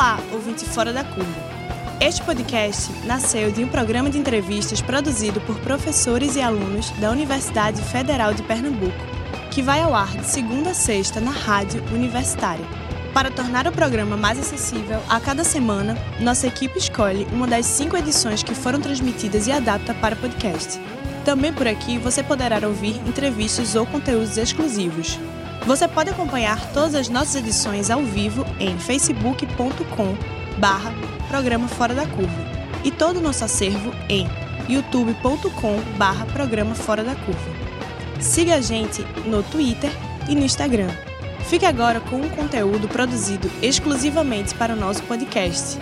Olá, ouvinte Fora da Curva. Este podcast nasceu de um programa de entrevistas produzido por professores e alunos da Universidade Federal de Pernambuco, que vai ao ar de segunda a sexta na rádio universitária. Para tornar o programa mais acessível, a cada semana, nossa equipe escolhe uma das cinco edições que foram transmitidas e adapta para podcast. Também por aqui você poderá ouvir entrevistas ou conteúdos exclusivos. Você pode acompanhar todas as nossas edições ao vivo em facebook.com barra Programa Fora da Curva e todo o nosso acervo em youtube.com barra Programa Fora da Curva. Siga a gente no Twitter e no Instagram. Fique agora com um conteúdo produzido exclusivamente para o nosso podcast,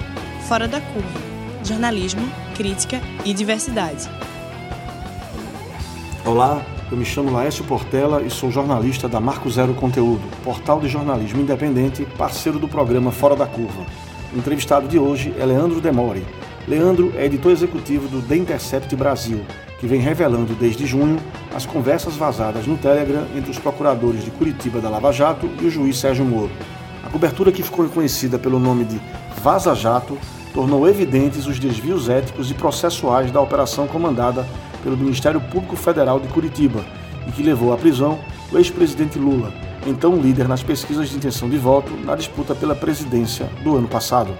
Fora da Curva, jornalismo, crítica e diversidade. Olá, eu me chamo Laércio Portela e sou jornalista da Marco Zero Conteúdo, portal de jornalismo independente, parceiro do programa Fora da Curva. O entrevistado de hoje é Leandro Demore. Leandro é editor executivo do The Intercept Brasil, que vem revelando desde junho as conversas vazadas no Telegram entre os procuradores de Curitiba da Lava Jato e o juiz Sérgio Moro. A cobertura que ficou conhecida pelo nome de Vaza Jato tornou evidentes os desvios éticos e processuais da operação comandada pelo Ministério Público Federal de Curitiba e que levou à prisão o ex-presidente Lula, então líder nas pesquisas de intenção de voto na disputa pela presidência do ano passado.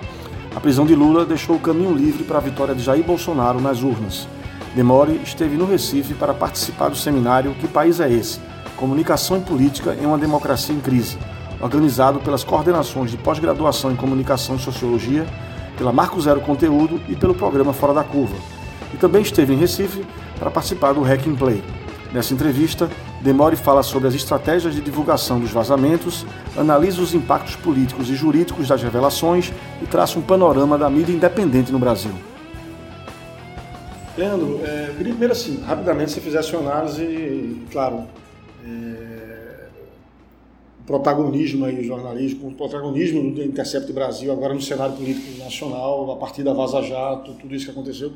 A prisão de Lula deixou o caminho livre para a vitória de Jair Bolsonaro nas urnas. Demore esteve no Recife para participar do seminário Que País é Esse? Comunicação e Política em uma Democracia em Crise, organizado pelas coordenações de pós-graduação em Comunicação e Sociologia, pela Marco Zero Conteúdo e pelo programa Fora da Curva. E também esteve em Recife para participar do Hack and Play. Nessa entrevista, Demore fala sobre as estratégias de divulgação dos vazamentos, analisa os impactos políticos e jurídicos das revelações e traça um panorama da mídia independente no Brasil. Leandro, é, primeiro assim, rapidamente você fizesse uma análise, claro, é, o protagonismo aí do jornalismo, o protagonismo do Intercept Brasil agora no cenário político nacional, a partir da Vaza Jato, tudo isso que aconteceu.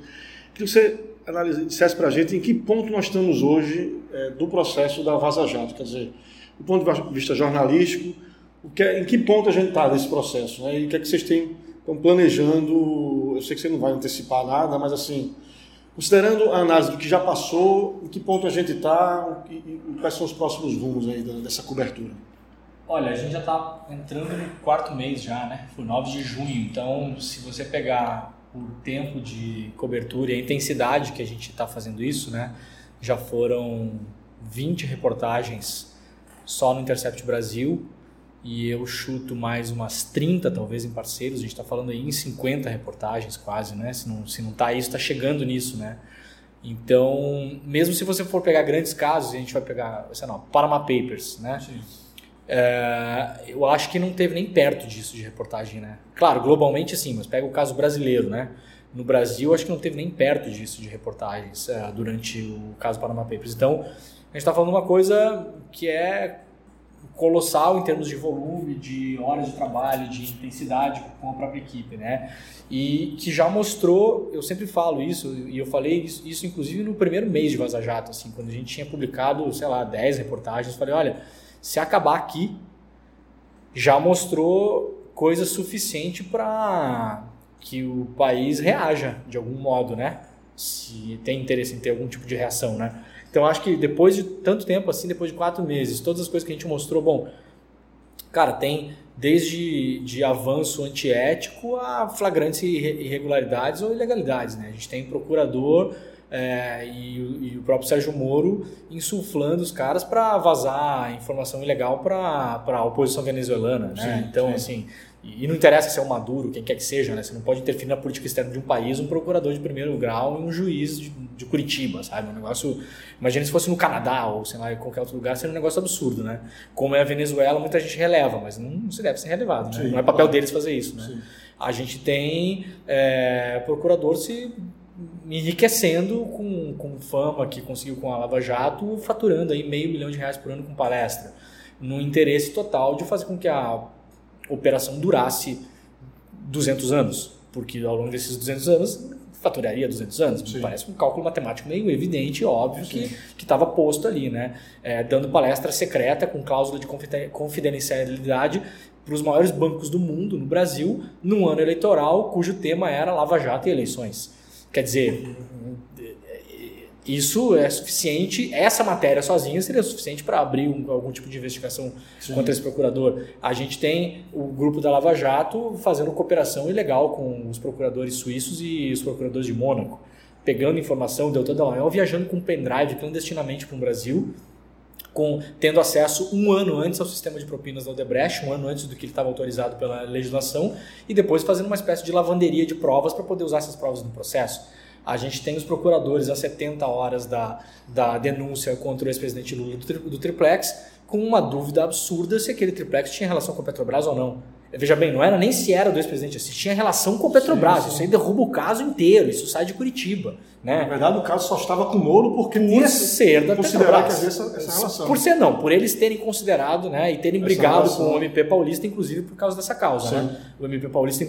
Queria que você analise, dissesse para a gente em que ponto nós estamos hoje é, do processo da Vaza Jato, quer dizer, do ponto de vista jornalístico, o que é, em que ponto a gente está nesse processo, né? E o que é que vocês têm, estão planejando, eu sei que você não vai antecipar nada, mas assim, considerando a análise do que já passou, em que ponto a gente está e, quais são os próximos rumos aí dessa cobertura? Olha, a gente já está entrando no quarto mês já, né? Foi 9 de junho, então se você pegar por tempo de cobertura e a intensidade que a gente está fazendo isso, né? Já foram 20 reportagens só no Intercept Brasil e eu chuto mais umas 30 talvez em parceiros, a gente está falando aí em 50 reportagens quase, né? Se não, se não tá isso, está chegando nisso, né? Então, mesmo se você for pegar grandes casos, a gente vai pegar, sei lá, Panama Papers, né? Sim eu acho que não teve nem perto disso de reportagem, né? Claro, globalmente sim, mas pega o caso brasileiro, né? No Brasil, acho que não teve nem perto disso de reportagens é, durante o caso Panama Papers. Então, a gente está falando uma coisa que é colossal em termos de volume, de horas de trabalho, de intensidade com a própria equipe, né? E que já mostrou, eu sempre falo isso, e eu falei isso, isso inclusive no primeiro mês de Vaza Jato, assim, quando a gente tinha publicado, sei lá, 10 reportagens, falei, olha, se acabar aqui, já mostrou coisa suficiente para que o país reaja de algum modo, né? Se tem interesse em ter algum tipo de reação, né? Então acho que depois de tanto tempo assim, depois de quatro meses, todas as coisas que a gente mostrou, bom, cara, tem desde de avanço antiético a flagrantes irregularidades ou ilegalidades, né? A gente tem procurador é, e, e, o próprio Sérgio Moro insuflando os caras para vazar informação ilegal para a oposição venezuelana. Né? Sim, então, sim. assim, e, não interessa se é o Maduro, quem quer que seja, né? você não pode interferir na política externa de um país, um procurador de primeiro grau e um juiz de, de Curitiba, sabe? Um negócio. Imagina se fosse no Canadá ou sei lá, em qualquer outro lugar, seria um negócio absurdo, né? Como é a Venezuela, muita gente releva, mas não, se deve ser relevado, né? Sim, não é papel claro. deles fazer isso, né? A gente tem é, procurador se enriquecendo com, com fama que conseguiu com a Lava Jato, faturando aí meio milhão de reais por ano com palestra, no interesse total de fazer com que a operação durasse 200 anos, porque ao longo desses 200 anos faturaria 200 anos. Me parece um cálculo matemático meio evidente óbvio Sim. que estava posto ali, né? É, dando palestra secreta com cláusula de confidencialidade para os maiores bancos do mundo, no Brasil, num ano eleitoral cujo tema era Lava Jato e eleições. Quer dizer, isso é suficiente, essa matéria sozinha seria suficiente para abrir um, algum tipo de investigação Sim. contra esse procurador. A gente tem o grupo da Lava Jato fazendo cooperação ilegal com os procuradores suíços e os procuradores de Mônaco, pegando informação, Deltan Dallagnol viajando com um pendrive clandestinamente para o Brasil, com, tendo acesso um ano antes ao sistema de propinas da Odebrecht, um ano antes do que ele estava autorizado pela legislação, e depois fazendo uma espécie de lavanderia de provas para poder usar essas provas no processo. A gente tem os procuradores a 70 horas da, da denúncia contra o ex-presidente Lula do, do triplex, com uma dúvida absurda se aquele triplex tinha relação com a Petrobras ou não. Veja bem, não era nem se era do ex-presidente, se tinha relação com a Petrobras. Sim, sim. Isso aí derruba o caso inteiro, isso sai de Curitiba. Né? Na verdade, o caso só estava com o Moro porque por tinha ser da considerar que havia essa, relação. Por ser não, por eles terem considerado né, e terem essa brigado relação. com o MP Paulista, inclusive por causa dessa causa. Né? O MP Paulista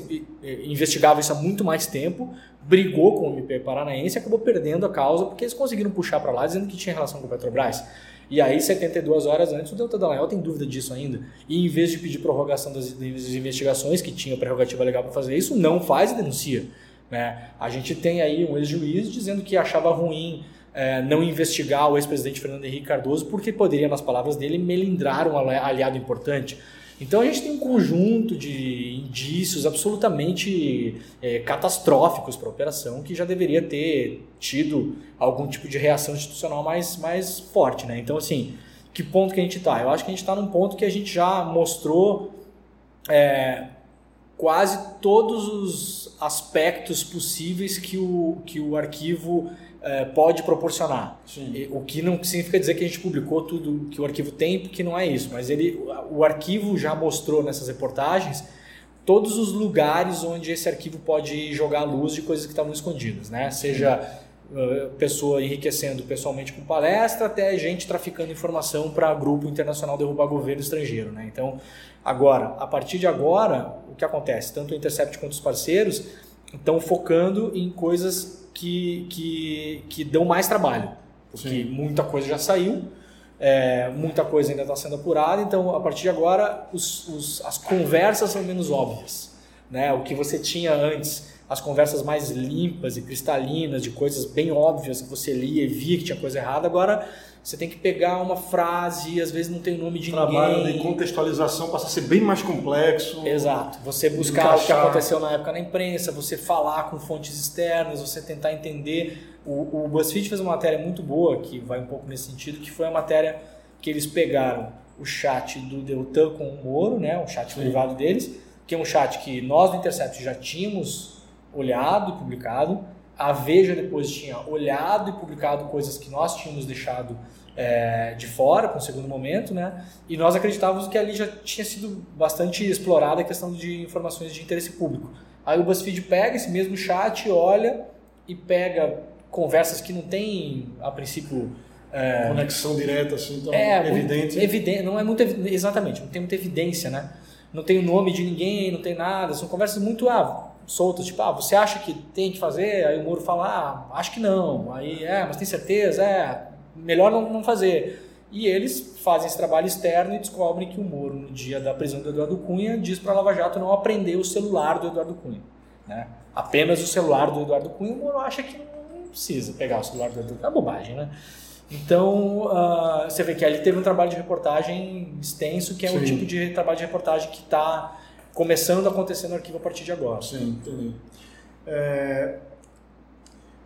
investigava isso há muito mais tempo, brigou com o MP Paranaense e acabou perdendo a causa porque eles conseguiram puxar para lá dizendo que tinha relação com a Petrobras. E aí, 72 horas antes, o Delta Dallagnol tem dúvida disso ainda. E em vez de pedir prorrogação das, das investigações, que tinha prerrogativa legal para fazer isso, não faz e denuncia. Né? A gente tem aí um ex-juiz dizendo que achava ruim é, não investigar o ex-presidente Fernando Henrique Cardoso porque poderia, nas palavras dele, melindrar um aliado importante. Então a gente tem um conjunto de indícios absolutamente é, catastróficos para a operação que já deveria ter tido algum tipo de reação institucional mais, mais forte. Né? Então, assim, que ponto que a gente está? Eu acho que a gente está num ponto que a gente já mostrou é, quase todos os aspectos possíveis que o, que o arquivo é, pode proporcionar. Sim. O que não significa dizer que a gente publicou tudo que o arquivo tem, porque não é isso. Mas ele, o arquivo já mostrou nessas reportagens todos os lugares onde esse arquivo pode jogar luz de coisas que estavam escondidas, né? Seja uh, pessoa enriquecendo pessoalmente com palestra, até gente traficando informação para grupo internacional derrubar governo estrangeiro, né? Então, agora, a partir de agora, o que acontece? Tanto o Intercept quanto os parceiros estão focando em coisas que, que, que dão mais trabalho. Porque Sim. muita coisa já saiu, é, muita coisa ainda está sendo apurada, então a partir de agora os, os, as conversas são menos óbvias. Né? O que você tinha antes, as conversas mais limpas e cristalinas, de coisas bem óbvias que você lia e via que tinha coisa errada, agora você tem que pegar uma frase, às vezes não tem o nome de Trabalho ninguém. Trabalho de contextualização passa a ser bem mais complexo. Exato. Você buscar o que aconteceu na época na imprensa, você falar com fontes externas, você tentar entender. O, o BuzzFeed fez uma matéria muito boa, que vai um pouco nesse sentido, que foi a matéria que eles pegaram o chat do Deltan com o Moro, né, o chat Sim. privado deles, que é um chat que nós do Intercept já tínhamos olhado e publicado, a Veja depois tinha olhado e publicado coisas que nós tínhamos deixado é, de fora para um segundo momento, né? E nós acreditávamos que ali já tinha sido bastante explorada a questão de informações de interesse público. Aí o BuzzFeed pega esse mesmo chat, olha e pega conversas que não tem, a princípio, é, conexão direta, assim, tão é, evidente. evidente. Não é muito exatamente, não tem muita evidência, né? Não tem o nome de ninguém, não tem nada. São conversas muito ah, soltas, tipo, ah, você acha que tem que fazer? Aí o Moro fala, ah, acho que não. Aí, é, mas tem certeza? É, melhor não, não fazer. E eles fazem esse trabalho externo e descobrem que o Moro, no dia da prisão do Eduardo Cunha, diz para a Lava Jato não aprender o celular do Eduardo Cunha. Né? Apenas o celular do Eduardo Cunha, o Moro acha que não precisa pegar o celular do Eduardo Cunha. É bobagem, né? Então, uh, você vê que ali teve um trabalho de reportagem extenso, que é Sim. um tipo de trabalho de reportagem que está começando a acontecer no arquivo a partir de agora. Sim, entendi. É,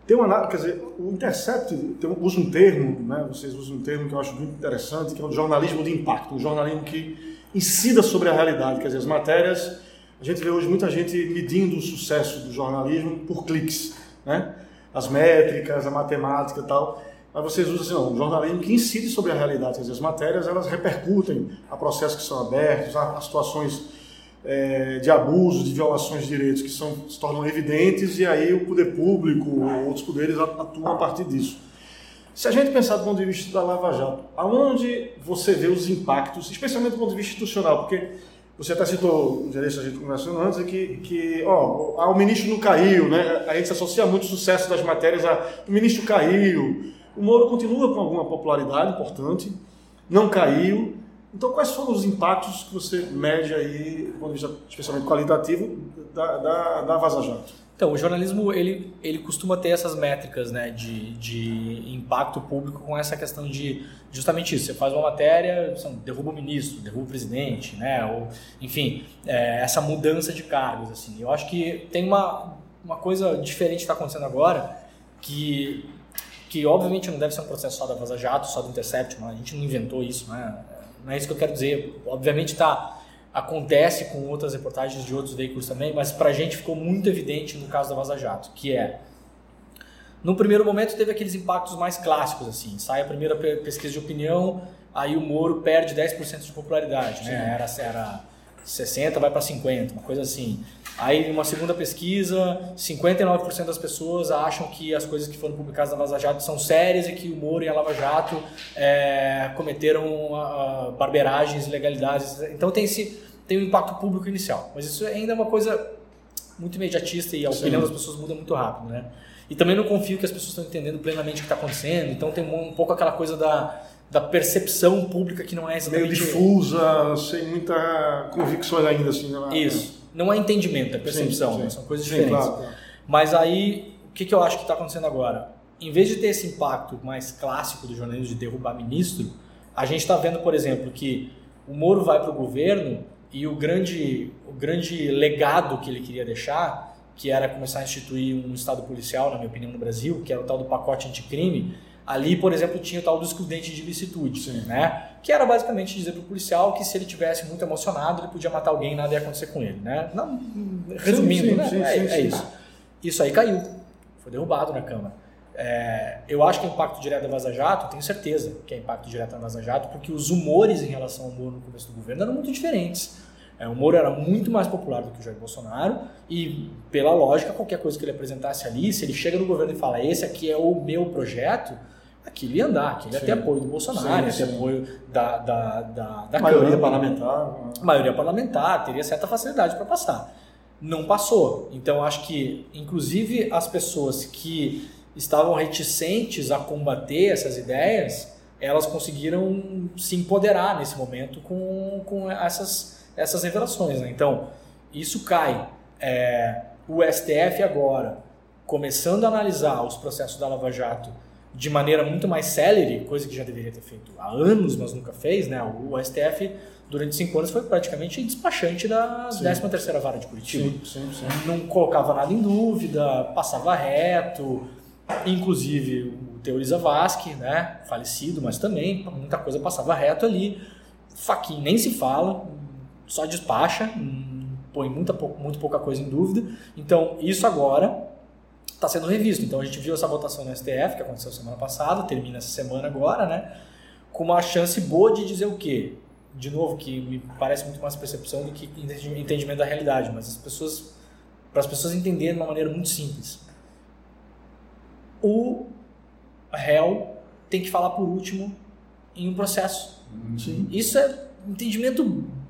tem uma, quer dizer, o Intercept tem, usa um termo, né, vocês usam um termo que eu acho muito interessante, que é o jornalismo de impacto, um jornalismo que incida sobre a realidade, quer dizer, as matérias, a gente vê hoje muita gente medindo o sucesso do jornalismo por cliques, né? As métricas, a matemática e tal. Mas vocês usam assim, não, um jornalismo que incide sobre a realidade, quer dizer, as matérias elas repercutem a processos que são abertos, a, a situações é, de abuso, de violações de direitos que são, se tornam evidentes e aí o poder público ou outros poderes atuam a partir disso. Se a gente pensar do ponto de vista da Lava Jato, aonde você vê os impactos, especialmente do ponto de vista institucional, porque você até citou, sei se a gente conversou antes, que, que ó, o ministro não caiu, né? a gente associa muito o sucesso das matérias a o ministro caiu, o Moro continua com alguma popularidade importante, não caiu, Então, quais foram os impactos que você mede aí, do ponto de vista especialmente qualitativo, da, da, da Vaza Jato? Então, o jornalismo ele, ele costuma ter essas métricas né, de, de impacto público com essa questão de justamente isso. Você faz uma matéria, derruba o ministro, derruba o presidente, né, ou, enfim, é, essa mudança de cargos. Assim. Eu acho que tem uma, uma coisa diferente que está acontecendo agora, que, que obviamente não deve ser um processo só da Vaza Jato, só do Intercept, a gente não inventou isso, né? Não é isso que eu quero dizer. Obviamente está acontece com outras reportagens de outros veículos também, mas para a gente ficou muito evidente no caso da Vaza Jato, que é no primeiro momento teve aqueles impactos mais clássicos assim, sai a primeira pesquisa de opinião, aí o Moro perde 10% de popularidade, né? Era era 60 vai para 50, uma coisa assim. Aí, uma segunda pesquisa, 59% das pessoas acham que as coisas que foram publicadas na Vaza Jato são sérias e que o Moro e a Lava Jato é, cometeram uh, barberagens, ilegalidades. Então, tem, esse, tem um impacto público inicial. Mas isso ainda é uma coisa muito imediatista e a Sim. opinião das pessoas muda muito rápido, né? E também não confio que as pessoas estão entendendo plenamente o que está acontecendo. Então, tem um, um pouco aquela coisa da da percepção pública que não é exatamente... Meio difusa, sem muita convicção ainda. Assim, né? Isso. Não é entendimento, é percepção. Sim, sim. Né? São coisas sim, diferentes. Claro, claro. Mas aí, o que, que eu acho que está acontecendo agora? Em vez de ter esse impacto mais clássico do jornalismo de derrubar ministro, a gente está vendo, por exemplo, que o Moro vai para o governo e o grande, o grande legado que ele queria deixar, que era começar a instituir um Estado policial, na minha opinião, no Brasil, que era o tal do pacote anticrime, Ali, por exemplo, tinha o tal do excludente de licitude, Sim. né? Que era basicamente dizer para o policial que se ele tivesse muito emocionado, ele podia matar alguém e nada ia acontecer com ele, né? Não, resumindo, sim, né? Sim, é, é, isso. Isso aí caiu, foi derrubado na Câmara. É, eu acho que é impacto direto da Vaza Jato, tenho certeza que é impacto direto da Vaza Jato, porque os humores em relação ao Moro no começo do governo eram muito diferentes. É, o Moro era muito mais popular do que o Jair Bolsonaro e, pela lógica, qualquer coisa que ele apresentasse ali, se ele chega no governo e fala esse aqui é o meu projeto, aquilo ia andar, aquilo ia ter apoio do Bolsonaro, ia ter apoio da, da, da, da maioria Câmara, parlamentar. maioria parlamentar, teria certa facilidade para passar. Não passou. Então, acho que, inclusive, as pessoas que estavam reticentes a combater essas ideias, elas conseguiram se empoderar nesse momento com, com essas, essas revelações. Né? Então, isso cai. É, o STF agora, começando a analisar os processos da Lava Jato de maneira muito mais célere, coisa que já deveria ter feito há anos, mas nunca fez, né? O STF, durante cinco anos, foi praticamente despachante da 13ª Vara de Curitiba. Sim, sim, sim. Não colocava nada em dúvida, passava reto, inclusive o Teoriza Vasque, né? Falecido, mas também muita coisa passava reto ali. Faquin nem se fala, só despacha, põe muita, muito pouca coisa em dúvida. Então, isso agora está sendo revisto. Então a gente viu essa votação no STF, que aconteceu semana passada, termina essa semana agora, né? Com uma chance boa de dizer o quê? De novo, que me parece muito mais percepção do que entendimento da realidade, mas as pessoas, para as pessoas entenderem de uma maneira muito simples. O réu tem que falar por último em um processo. Sim. Isso é entendimento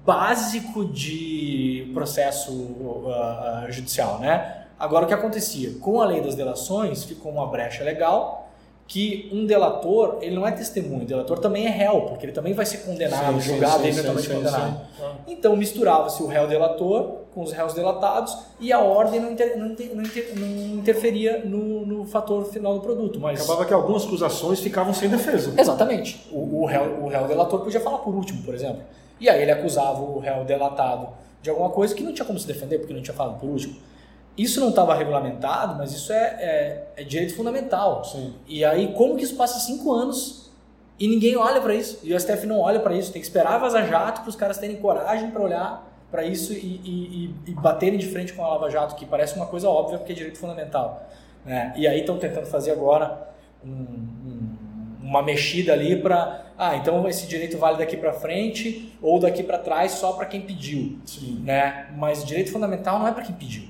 básico de processo uh, uh, judicial, né? Agora, o que acontecia? Com a lei das delações, ficou uma brecha legal que um delator, ele não é testemunho, o delator também é réu, porque ele também vai ser condenado, sim, julgado e eventualmente condenado. Sim, Então misturava-se o réu delator com os réus delatados e a ordem não, inter, não, inter, não, inter, não interferia no, no, fator final do produto. Mas... Acabava que algumas acusações ficavam sem defesa. Exatamente. O, o, réu, o réu delator podia falar por último, por exemplo. E aí ele acusava o réu delatado de alguma coisa que não tinha como se defender, porque não tinha falado por último. Isso não estava regulamentado, mas isso é, é, é direito fundamental. Sim. E aí, como que isso passa cinco anos e ninguém olha para isso? E o STF não olha para isso. Tem que esperar Vaza Jato para os caras terem coragem para olhar para isso e, e, e, baterem de frente com a Lava Jato, que parece uma coisa óbvia porque é direito fundamental. Né? E aí estão tentando fazer agora um, um, uma mexida ali para, ah, então esse direito vale daqui para frente ou daqui para trás só para quem pediu. Sim. Né? Mas direito fundamental não é para quem pediu.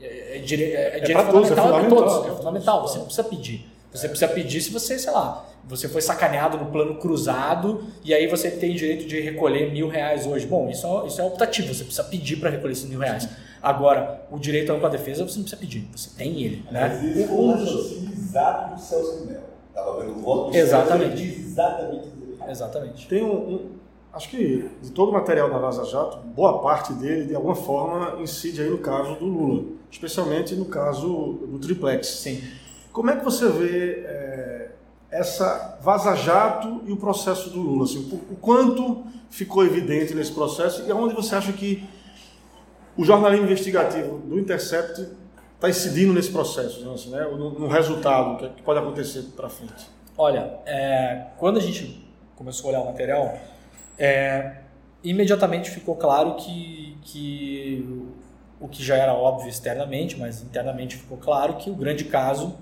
É, é, é, é direito todos, fundamental, é, todos. É fundamental. Você não precisa pedir. Você precisa pedir se você, sei lá, você foi sacaneado no plano cruzado e aí você tem direito de recolher mil reais hoje. Bom, isso é, isso é optativo, você precisa pedir para recolher esses mil reais. Agora, o direito à ampla defesa você não precisa pedir, você tem ele. Né? Mas existe um raciocínio exato do Celso Melo. Estava vendo o voto do Exatamente. exatamente Exatamente. Tem um, um, acho que de todo o material da Vaza Jato, boa parte dele, de alguma forma, incide aí no caso do Lula, especialmente no caso do triplex. Sim. Como é que você vê é, essa Vaza Jato e o processo do Lula? Assim, o quanto ficou evidente nesse processo e aonde você acha que o jornalismo investigativo do Intercept está incidindo nesse processo, assim, né? no, no resultado que pode acontecer para frente? Olha, é, quando a gente começou a olhar o material, é, imediatamente ficou claro que, que o que já era óbvio externamente, mas internamente ficou claro que o grande caso,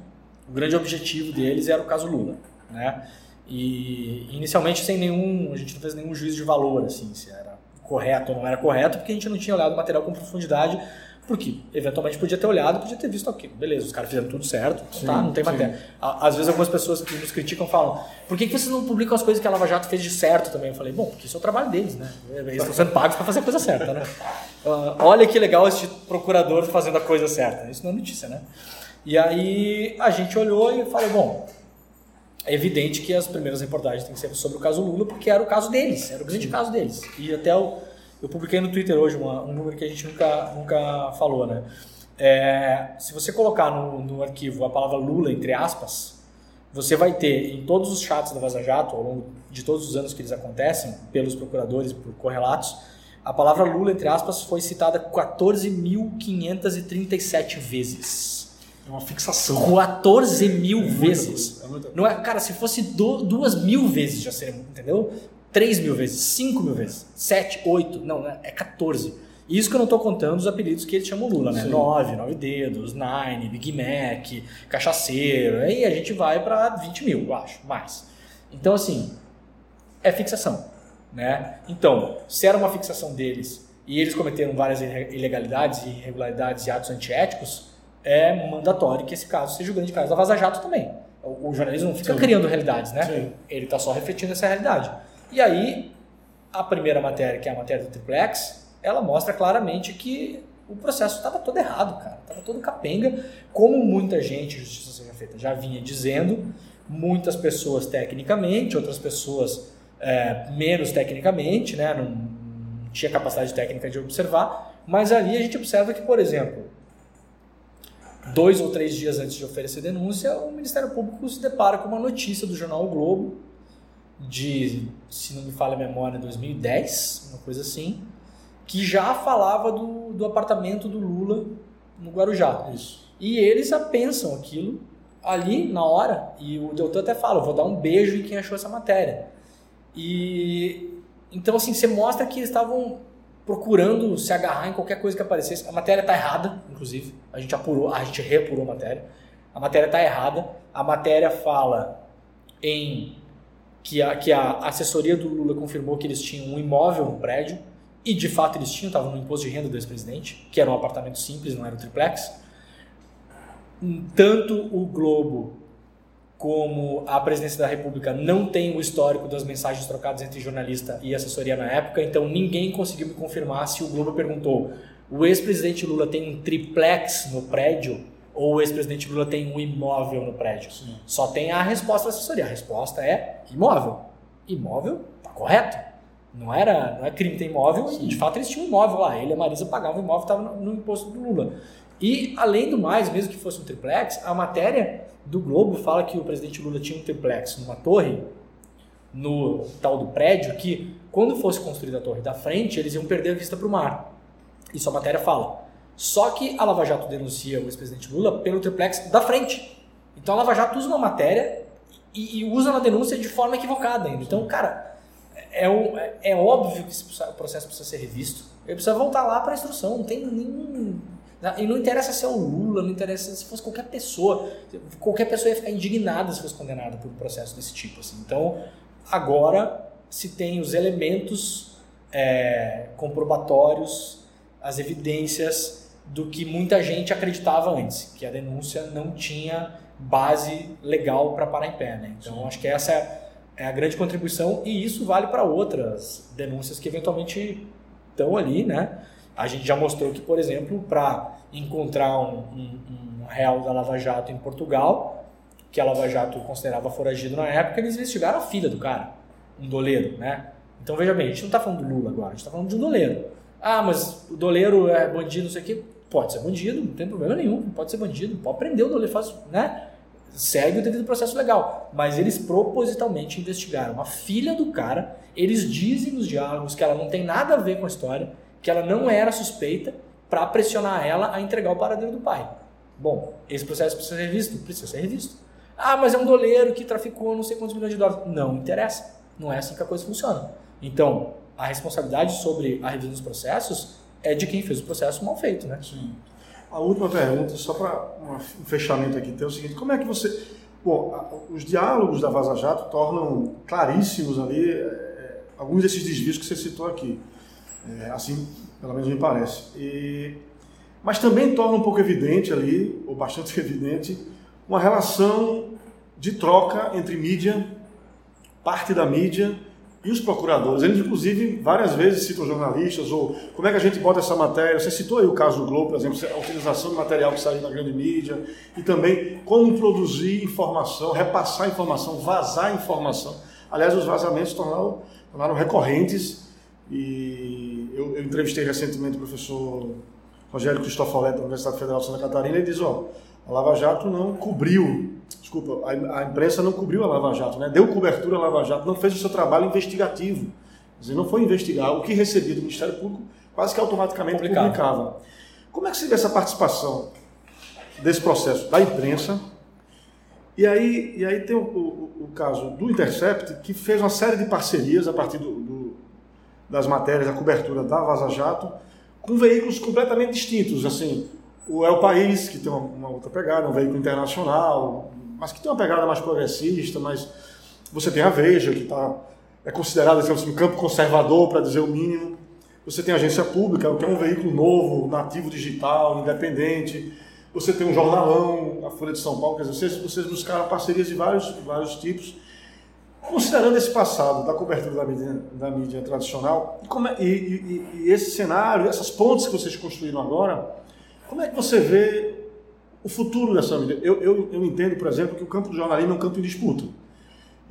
o grande objetivo deles era o caso Lula, né? E inicialmente sem nenhum, a gente não fez nenhum juízo de valor, assim, se era correto ou não era correto, porque a gente não tinha olhado o material com profundidade porque, eventualmente, podia ter olhado, podia ter visto aquilo. Beleza, os caras fizeram tudo certo, sim, tá? Não tem sim. matéria. Às vezes, algumas pessoas que nos criticam falam: por que, vocês não publicam as coisas que a Lava Jato fez de certo também? Eu falei: bom, porque isso é o trabalho deles, né? Eles estão sendo pagos para fazer a coisa certa, né? Uh, olha que legal este procurador fazendo a coisa certa. Isso não é notícia, né? E aí a gente olhou e falou: bom, é evidente que as primeiras reportagens têm que ser sobre o caso Lula, porque era o caso deles, era o grande caso deles. E até o eu publiquei no Twitter hoje uma, um número que a gente nunca, nunca falou, né? É, se você colocar no, no arquivo a palavra Lula entre aspas, você vai ter em todos os chats da Vaza Jato, ao longo de todos os anos que eles acontecem, pelos procuradores, por correlatos, a palavra Lula, entre aspas, foi citada 14.537 vezes. É uma fixação. 14 mil é vezes. Coisa, é Não é, cara, se fosse do, duas mil vezes já seria, entendeu? 3 mil vezes, 5 mil vezes, 7, 8, não, né? é 14. Isso que eu não estou contando os apelidos que ele chamam Lula, né? Sim. 9, 9 dedos, Nine, Big Mac, cachaceiro, aí a gente vai para 20 mil, eu acho, mais. Então, assim, é fixação, né? Então, se era uma fixação deles e eles cometeram várias ilegalidades, irregularidades e atos antiéticos, é mandatório que esse caso seja o grande caso da Vaza Jato também. O, jornalismo não fica Sim. criando realidades, né? Sim. Ele está só refletindo essa realidade. E aí, a primeira matéria, que é a matéria do triplex, ela mostra claramente que o processo estava todo errado, cara. Estava todo capenga, como muita gente, Justiça Seja Feita, já vinha dizendo, muitas pessoas tecnicamente, outras pessoas é, menos tecnicamente, né? Não, tinha capacidade técnica de observar, mas ali a gente observa que, por exemplo, dois ou três dias antes de oferecer denúncia, o Ministério Público se depara com uma notícia do jornal o Globo de, se não me falha a memória, 2010, uma coisa assim, que já falava do, do apartamento do Lula no Guarujá. Isso. E eles já pensam aquilo ali na hora, e o Deltan até fala, vou dar um beijo em quem achou essa matéria. E então assim, você mostra que eles estavam procurando se agarrar em qualquer coisa que aparecesse. A matéria está errada, inclusive. A gente apurou, a gente reapurou a matéria. A matéria está errada. A matéria fala em que a, que a assessoria do Lula confirmou que eles tinham um imóvel no prédio, e de fato eles tinham, estavam no imposto de renda do ex-presidente, que era um apartamento simples, não era um triplex. Tanto o Globo como a presidência da República não tem o histórico das mensagens trocadas entre jornalista e assessoria na época, então ninguém conseguiu me confirmar se o Globo perguntou: o ex-presidente Lula tem um triplex no prédio? Ou o ex-presidente Lula tem um imóvel no prédio. Sim. Só tem a resposta da assessoria. A resposta é imóvel. Imóvel, tá correto. Não era, não é crime ter imóvel, Sim. de fato eles tinham um imóvel lá. Ele e a Marisa pagavam o imóvel, estava no, no, imposto do Lula. E, além do mais, mesmo que fosse um triplex, a matéria do Globo fala que o presidente Lula tinha um triplex numa torre, no tal do prédio, que quando fosse construída a torre da frente, eles iam perder a vista para o mar. Isso a matéria fala. Só que a Lava Jato denuncia o ex-presidente Lula pelo triplex da frente. Então a Lava Jato usa uma matéria e, e usa uma denúncia de forma equivocada ainda. Então, cara, é, um, é, é óbvio que esse processo precisa ser revisto. Ele precisa voltar lá para a instrução. Não tem nenhum. E não interessa se é o Lula, não interessa se fosse qualquer pessoa. Qualquer pessoa ia ficar indignada se fosse condenada por um processo desse tipo. Assim. Então, agora se tem os elementos é, comprobatórios, as evidências do que muita gente acreditava antes, que a denúncia não tinha base legal para parar em pé. Né? Então, Sim. acho que essa é, é a grande contribuição e isso vale para outras denúncias que eventualmente estão ali. Né? A gente já mostrou que, por exemplo, para encontrar um, um, um réu da Lava Jato em Portugal, que a Lava Jato considerava foragido na época, eles investigaram a filha do cara, um doleiro, né? Então veja bem, a gente não está falando do Lula agora, a gente está falando de um doleiro. Ah, mas o doleiro é bandido, não sei o quê. Pode ser bandido, não tem problema nenhum, pode ser bandido, pode prender o doleiro, faz, né? Segue o devido processo legal. Mas eles propositalmente investigaram a filha do cara, eles dizem nos diálogos que ela não tem nada a ver com a história, que ela não era suspeita, para pressionar ela a entregar o paradeiro do pai. Bom, esse processo precisa ser revisto? Precisa ser revisto. Ah, mas é um doleiro que traficou não sei quantos milhões de dólares. Não interessa. Não é assim que a coisa funciona. Então, a responsabilidade sobre a revisão dos processos é de quem fez o processo mal feito, né? Sim. A última pergunta, só para um fechamento aqui, tem o seguinte: como é que você. Bom, os diálogos da Vaza Jato tornam claríssimos ali é, alguns desses desvios que você citou aqui. É, assim, pelo menos me parece. E, mas também torna um pouco evidente ali, ou bastante evidente, uma relação de troca entre mídia, parte da mídia e os procuradores. Eles, inclusive, várias vezes citam jornalistas, ou como é que a gente bota essa matéria. Você citou aí o caso do Globo, por exemplo, a utilização de material que sai da grande mídia, e também como produzir informação, repassar informação, vazar informação. Aliás, os vazamentos tornaram, tornaram recorrentes e eu, eu entrevistei recentemente o professor Rogério Cristofoletti da Universidade Federal de Santa Catarina e ele diz, ó, a Lava Jato não cobriu, desculpa, a, a, imprensa não cobriu a Lava Jato, né? deu cobertura à Lava Jato, não fez o seu trabalho investigativo. Quer dizer, não foi investigar. O que recebia do Ministério Público quase que automaticamente Publicava. publicava. Como é que se vê essa participação desse processo da imprensa? E aí, e aí tem o, o, o caso do Intercept, que fez uma série de parcerias a partir do, do, das matérias, a cobertura da Vaza Jato, com veículos completamente distintos. Assim, o É o País, que tem uma, uma, outra pegada, um veículo internacional, mas que tem uma pegada mais progressista, mas você tem a Veja, que tá, é considerada assim, um campo conservador, para dizer o mínimo. Você tem a agência pública, que é um veículo novo, nativo digital, independente. Você tem um jornalão, a Folha de São Paulo, quer dizer, vocês, vocês buscaram parcerias de vários, vários tipos. Considerando esse passado da cobertura da mídia, da mídia tradicional é, e, e, e, esse cenário, essas pontes que vocês construíram agora, como é que você vê o futuro dessa mídia? Eu, eu, eu entendo, por exemplo, que o campo do jornalismo é um campo em disputa.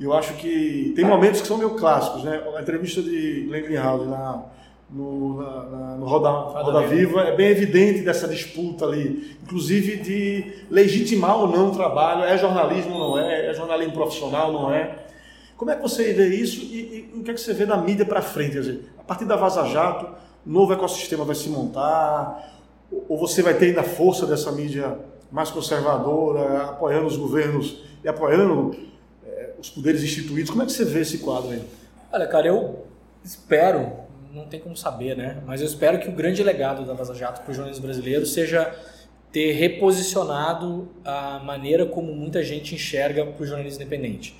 Eu acho que tem momentos que são meio clássicos, né? A entrevista de Glenn Greenhalgh na, no, na, na, no Roda, Roda Viva é bem evidente dessa disputa ali, inclusive de legitimar ou não o trabalho, é jornalismo ou não é, é jornalismo profissional ou não é. Como é que você vê isso e, e o que é que você vê da mídia para frente? Quer dizer, a partir da Vaza Jato, novo ecossistema vai se montar? Ou você vai ter ainda a força dessa mídia mais conservadora, apoiando os governos e apoiando é, os poderes instituídos? Como é que você vê esse quadro aí? Olha, cara, eu espero, não tem como saber, né? Mas eu espero que o grande legado da Vaza Jato para o jornalismo brasileiro seja ter reposicionado a maneira como muita gente enxerga o jornalismo independente.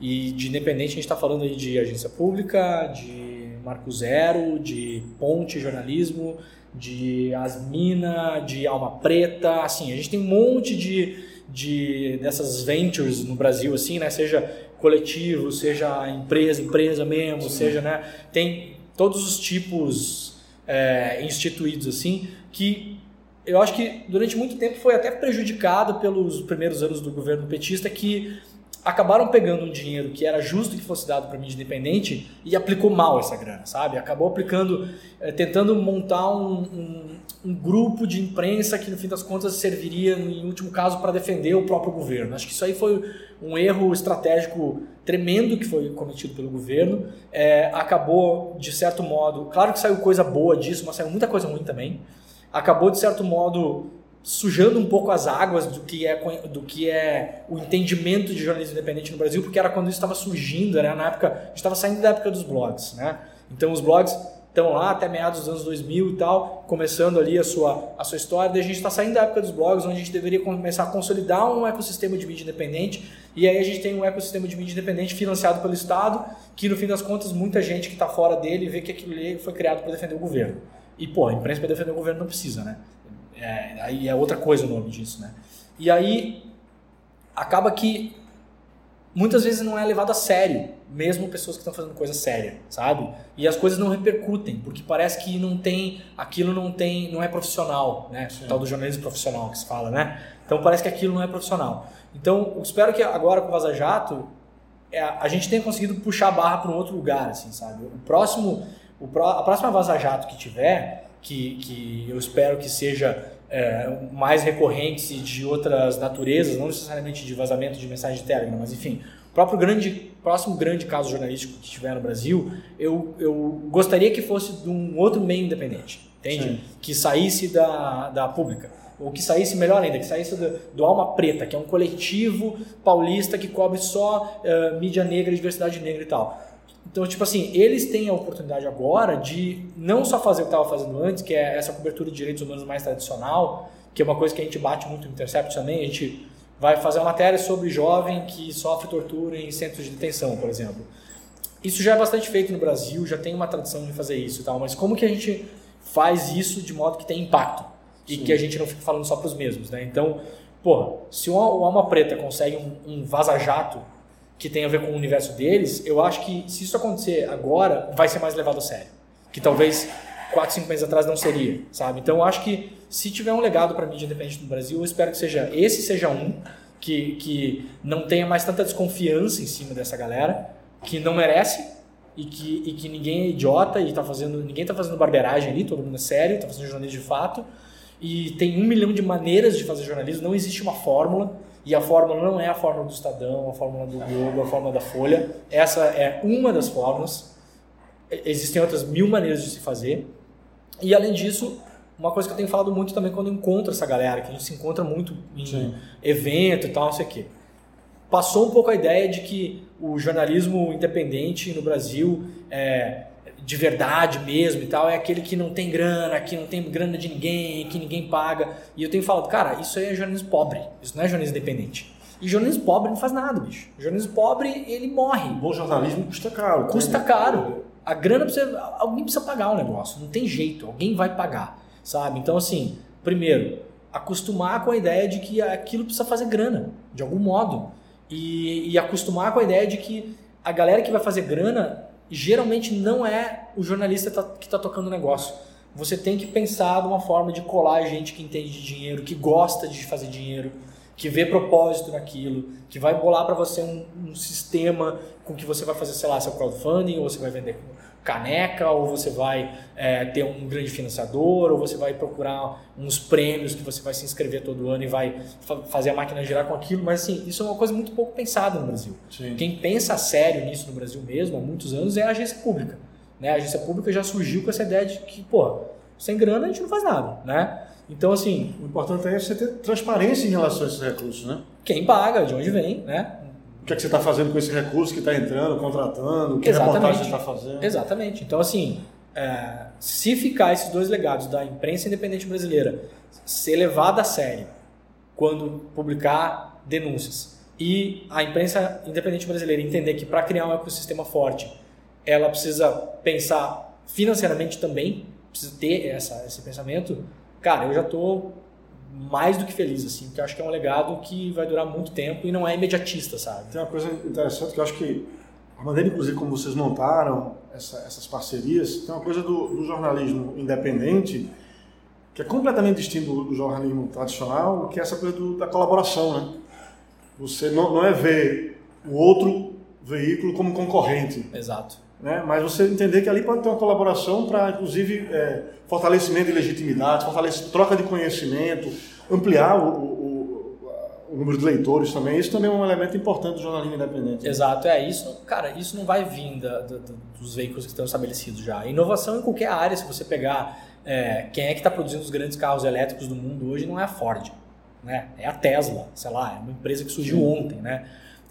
E de independente a gente está falando aí de agência pública, de Marco Zero, de Ponte Jornalismo, de Asmina, de Alma Preta, assim, a gente tem um monte de, de dessas ventures no Brasil, assim, né? Seja coletivo, seja empresa, empresa mesmo, Sim. seja, né? Tem todos os tipos é, instituídos, assim, que eu acho que durante muito tempo foi até prejudicado pelos primeiros anos do governo petista que acabaram pegando um dinheiro que era justo que fosse dado para mídia independente e aplicou mal essa grana, sabe? Acabou aplicando, é, tentando montar um, um, um, grupo de imprensa que no fim das contas serviria, em último caso, para defender o próprio governo. Acho que isso aí foi um erro estratégico tremendo que foi cometido pelo governo. É, acabou, de certo modo, claro que saiu coisa boa disso, mas saiu muita coisa ruim também. Acabou, de certo modo, sujando um pouco as águas do que é do que é o entendimento de jornalismo independente no Brasil, porque era quando isso estava surgindo, era na época, estava saindo da época dos blogs, né? Então os blogs estão lá até meados dos anos 2000 e tal, começando ali a sua a sua história, daí a gente está saindo da época dos blogs, onde a gente deveria começar a consolidar um ecossistema de mídia independente, e aí a gente tem um ecossistema de mídia independente financiado pelo Estado, que no fim das contas muita gente que está fora dele vê que aquilo ali foi criado para defender o governo. E pô, a imprensa para defender o governo não precisa, né? É, aí é outra coisa o nome disso, né? E aí acaba que muitas vezes não é levado a sério, mesmo pessoas que estão fazendo coisa séria, sabe? E as coisas não repercutem, porque parece que não tem, aquilo não tem, não é profissional, né? O tal do jornalismo profissional que se fala, né? Então parece que aquilo não é profissional. Então, eu espero que agora com o Vaza Jato é, a gente tenha conseguido puxar a barra para um outro lugar, assim, sabe? O próximo, o pro, a próxima Vaza Jato que tiver, que, que eu espero que seja é, mais recorrente de outras naturezas, não necessariamente de vazamento de mensagem de Telegram, mas enfim, o próprio grande, próximo grande caso jornalístico que tiver no Brasil, eu, eu gostaria que fosse de um outro meio independente, entende? Sim. Que saísse da, da pública ou que saísse melhor ainda, que saísse do, do, Alma Preta, que é um coletivo paulista que cobre só uh, mídia negra, diversidade negra e tal. Então, tipo assim, eles têm a oportunidade agora de não só fazer o que estava fazendo antes, que é essa cobertura de direitos humanos mais tradicional, que é uma coisa que a gente bate muito no Intercept também, a gente vai fazer uma matéria sobre jovem que sofre tortura em centros de detenção, por exemplo. Isso já é bastante feito no Brasil, já tem uma tradição de fazer isso e tal, mas como que a gente faz isso de modo que tem impacto? E Sim. que a gente não fique falando só para os mesmos, né? Então, porra, se o Alma Preta consegue um, um vaza-jato que tem a ver com o universo deles, eu acho que se isso acontecer agora, vai ser mais levado a sério. Que talvez 4, 5 meses atrás não seria, sabe? Então eu acho que se tiver um legado para mídia independente no Brasil, eu espero que seja esse seja um que, que não tenha mais tanta desconfiança em cima dessa galera, que não merece e que, e que ninguém é idiota e tá fazendo, ninguém tá fazendo barbeiragem ali, todo mundo é sério, tá fazendo jornalismo de fato. E tem um milhão de maneiras de fazer jornalismo, não existe uma fórmula. E a fórmula não é a fórmula do Estadão, a fórmula do Globo, a fórmula da Folha. Essa é uma das fórmulas. Existem outras mil maneiras de se fazer. E além disso, uma coisa que eu tenho falado muito também quando eu encontro essa galera, que a gente se encontra muito em Sim. evento e tal, não sei o quê. Passou um pouco a ideia de que o jornalismo independente no Brasil é, de verdade mesmo e tal, é aquele que não tem grana, que não tem grana de ninguém, que ninguém paga. E eu tenho falado, cara, isso aí é jornalismo pobre, isso não é jornalismo independente. E jornalismo pobre não faz nada, bicho. jornalismo pobre, ele morre. bom jornalismo custa caro. Custa né? caro. A grana precisa. Alguém precisa pagar o negócio, não tem jeito, alguém vai pagar, sabe? Então, assim, primeiro, acostumar com a ideia de que aquilo precisa fazer grana, de algum modo. E, e acostumar com a ideia de que a galera que vai fazer grana geralmente não é o jornalista tá, que está tocando o negócio. Você tem que pensar de uma forma de colar gente que entende de dinheiro, que gosta de fazer dinheiro, que vê propósito naquilo, que vai bolar para você um, um, sistema com que você vai fazer, sei lá, seu crowdfunding, ou você vai vender caneca, ou você vai é, ter um grande financiador, ou você vai procurar uns prêmios que você vai se inscrever todo ano e vai fa fazer a máquina girar com aquilo. Mas assim, isso é uma coisa muito pouco pensada no Brasil. Sim. Quem pensa sério nisso no Brasil mesmo, há muitos anos, é a agência pública. Né? A agência pública já surgiu com essa ideia de que, pô, sem grana a gente não faz nada, né? Então, assim. O importante é você ter transparência em relação a esses recursos, né? Quem paga, de onde vem, né? O que, é que você está fazendo com esse recurso que está entrando, contratando, que Exatamente. reportagem você está fazendo. Exatamente. Então, assim, é, se ficar esses dois legados da imprensa independente brasileira ser levada a sério quando publicar denúncias e a imprensa independente brasileira entender que para criar um ecossistema forte ela precisa pensar financeiramente também, precisa ter essa, esse pensamento, cara, eu já estou mais do que feliz, assim, porque acho que é um legado que vai durar muito tempo e não é imediatista, sabe? Tem uma coisa interessante que eu acho que a maneira, inclusive, como vocês montaram essa, essas parcerias, tem uma coisa do, do, jornalismo independente que é completamente distinto do jornalismo tradicional, que é essa coisa do, da colaboração, né? Você não, não é ver o outro veículo como concorrente. Exato. Né? Mas você entender que ali pode ter uma colaboração para, inclusive, é, fortalecimento de legitimidade, fortalecimento, troca de conhecimento, ampliar o, o, o, número de leitores também. Isso também é um elemento importante do jornalismo independente. Exato, é isso. Cara, isso não vai vir da, da, dos veículos que estão estabelecidos já. Inovação em qualquer área, se você pegar é, quem é que está produzindo os grandes carros elétricos do mundo hoje, não é a Ford, né? É a Tesla, sei lá, é uma empresa que surgiu ontem, né?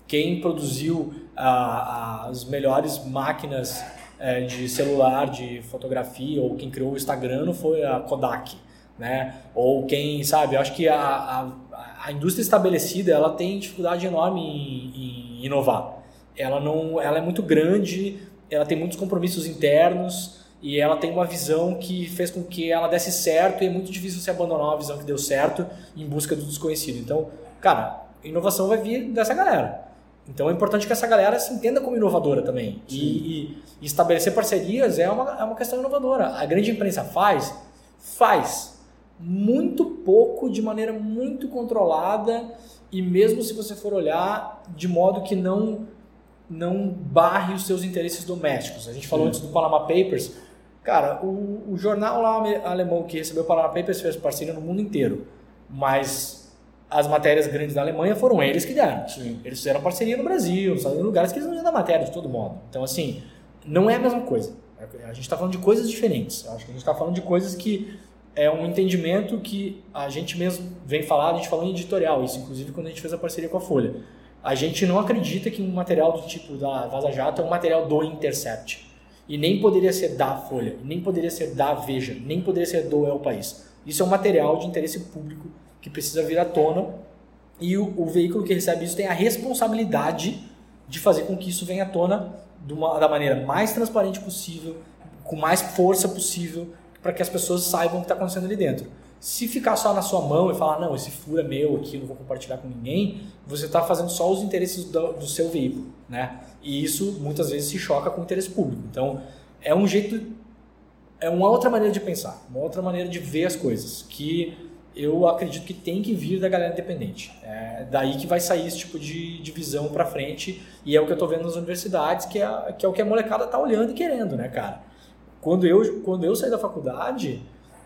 Quem produziu ah, as melhores máquinas eh, de celular, de fotografia, ou quem criou o Instagram foi a Kodak, né? Ou quem, sabe, eu acho que a, a, a indústria estabelecida, ela tem dificuldade enorme em, em inovar. Ela, não, ela é muito grande, ela tem muitos compromissos internos, e ela tem uma visão que fez com que ela desse certo e é muito difícil você abandonar uma visão que deu certo em busca do desconhecido. Então, cara, inovação vai vir dessa galera. Então é importante que essa galera se entenda como inovadora também. E, e, estabelecer parcerias é uma, é uma questão inovadora. A grande imprensa faz? Faz. Muito pouco, de maneira muito controlada, e mesmo se você for olhar, de modo que não não barre os seus interesses domésticos. A gente falou Sim. antes do Panama Papers. Cara, o, o jornal lá alemão que recebeu o Panama Papers fez parceria no mundo inteiro. Mas as matérias grandes da Alemanha foram eles que deram. Sim. Eles fizeram parceria no Brasil, em lugares que eles não iam dar matéria de todo modo. Então, assim, não é a mesma coisa. A gente está falando de coisas diferentes. Acho que a gente está falando de coisas que é um entendimento que a gente mesmo vem falar, a gente falou em editorial, isso inclusive quando a gente fez a parceria com a Folha. A gente não acredita que um material do tipo da Vaza Jato é um material do Intercept. E nem poderia ser da Folha, nem poderia ser da Veja, nem poderia ser do El País. Isso é um material de interesse público que precisa vir à tona e o, o veículo que recebe isso tem a responsabilidade de fazer com que isso venha à tona uma, da maneira mais transparente possível, com mais força possível, para que as pessoas saibam o que está acontecendo ali dentro. Se ficar só na sua mão e falar, não, esse furo é meu aqui, não vou compartilhar com ninguém, você está fazendo só os interesses do, do, seu veículo, né? E isso muitas vezes se choca com o interesse público. Então, é um jeito, é uma outra maneira de pensar, uma outra maneira de ver as coisas, que eu acredito que tem que vir da galera independente. É daí que vai sair esse tipo de, de visão para frente, e é o que eu estou vendo nas universidades, que é, que é o que a molecada está olhando e querendo, né, cara? Quando eu, quando eu saí da faculdade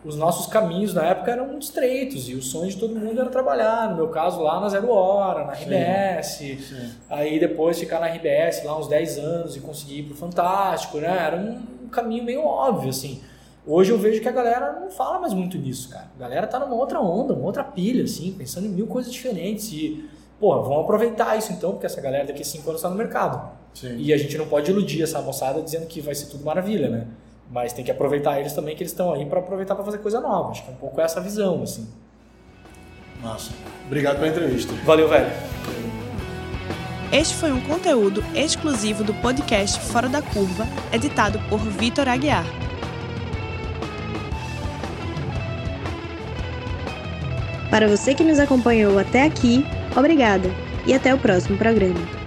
os nossos caminhos na época eram muito estreitos e o sonho de todo mundo era trabalhar. No meu caso, lá na Zero Hora, na RBS. Sim, sim. Aí depois ficar na RBS lá uns 10 anos e conseguir ir pro Fantástico, né? Era um, caminho meio óbvio, assim. Hoje eu vejo que a galera não fala mais muito nisso, cara. A galera tá numa outra onda, uma outra pilha, assim, pensando em mil coisas diferentes. E, pô, vamos aproveitar isso então, porque essa galera daqui a 5 anos tá no mercado. Sim. E a gente não pode iludir essa moçada dizendo que vai ser tudo maravilha, né? Mas tem que aproveitar eles também, que eles estão aí para aproveitar para fazer coisa nova. Acho que é um pouco essa visão, assim. Massa. Obrigado pela entrevista. Valeu, velho. Este foi um conteúdo exclusivo do podcast Fora da Curva, editado por Vitor Aguiar. Para você que nos acompanhou até aqui, obrigada e até o próximo programa.